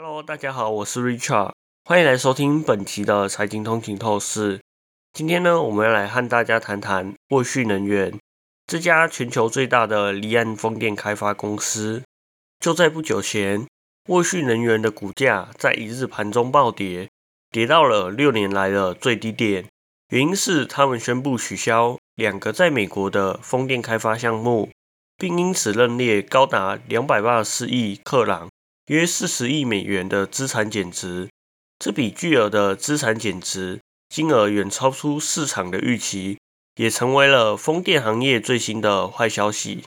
Hello，大家好，我是 Richard，欢迎来收听本期的财经通勤透视。今天呢，我们要来和大家谈谈沃旭能源这家全球最大的离岸风电开发公司。就在不久前，沃旭能源的股价在一日盘中暴跌，跌到了六年来的最低点。原因是他们宣布取消两个在美国的风电开发项目，并因此认列高达两百八十四亿克朗。约四十亿美元的资产减值，这笔巨额的资产减值金额远超出市场的预期，也成为了风电行业最新的坏消息。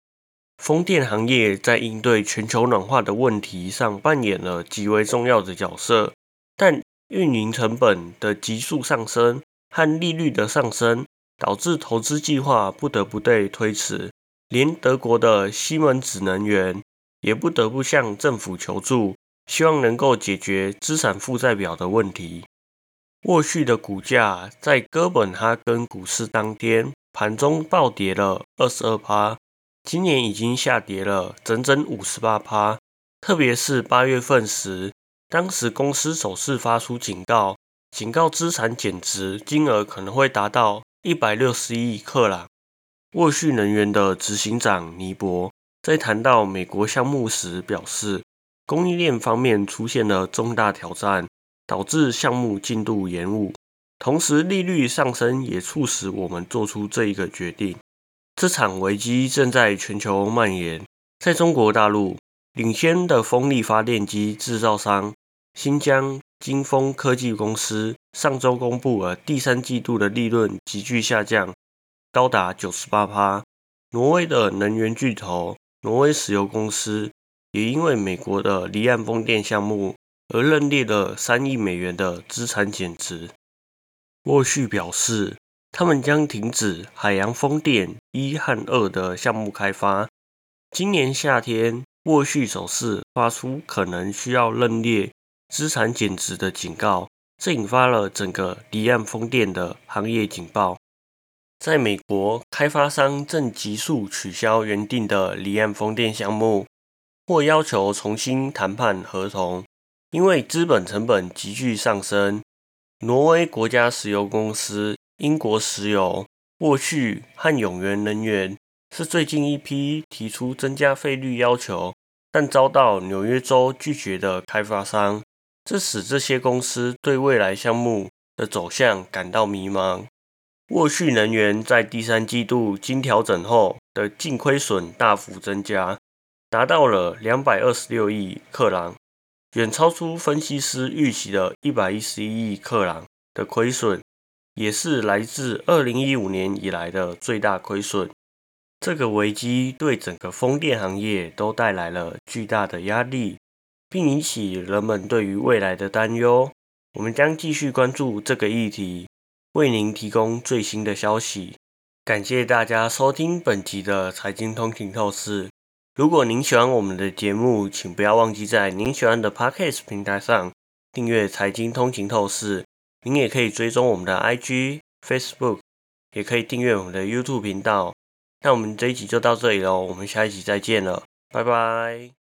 风电行业在应对全球暖化的问题上扮演了极为重要的角色，但运营成本的急速上升和利率的上升，导致投资计划不得不被推迟。连德国的西门子能源。也不得不向政府求助，希望能够解决资产负债表的问题。沃旭的股价在哥本哈根股市当天盘中暴跌了二十二趴，今年已经下跌了整整五十八趴。特别是八月份时，当时公司首次发出警告，警告资产减值金额可能会达到一百六十亿克朗。沃旭能源的执行长尼伯。在谈到美国项目时，表示供应链方面出现了重大挑战，导致项目进度延误。同时，利率上升也促使我们做出这一个决定。这场危机正在全球蔓延。在中国大陆，领先的风力发电机制造商新疆金风科技公司上周公布了第三季度的利润急剧下降，高达九十八趴。挪威的能源巨头。挪威石油公司也因为美国的离岸风电项目而认列了三亿美元的资产减值。沃旭表示，他们将停止海洋风电一和二的项目开发。今年夏天，沃旭首次发出可能需要认列资产减值的警告，这引发了整个离岸风电的行业警报。在美国，开发商正急速取消原定的离岸风电项目，或要求重新谈判合同，因为资本成本急剧上升。挪威国家石油公司、英国石油、沃旭和永源能源是最近一批提出增加费率要求，但遭到纽约州拒绝的开发商，这使这些公司对未来项目的走向感到迷茫。沃旭能源在第三季度经调整后的净亏损大幅增加，达到了两百二十六亿克朗，远超出分析师预期的一百一十一亿克朗的亏损，也是来自二零一五年以来的最大亏损。这个危机对整个风电行业都带来了巨大的压力，并引起人们对于未来的担忧。我们将继续关注这个议题。为您提供最新的消息，感谢大家收听本集的财经通勤透视。如果您喜欢我们的节目，请不要忘记在您喜欢的 Podcast 平台上订阅财经通勤透视。您也可以追踪我们的 IG、Facebook，也可以订阅我们的 YouTube 频道。那我们这一集就到这里喽，我们下一集再见了，拜拜。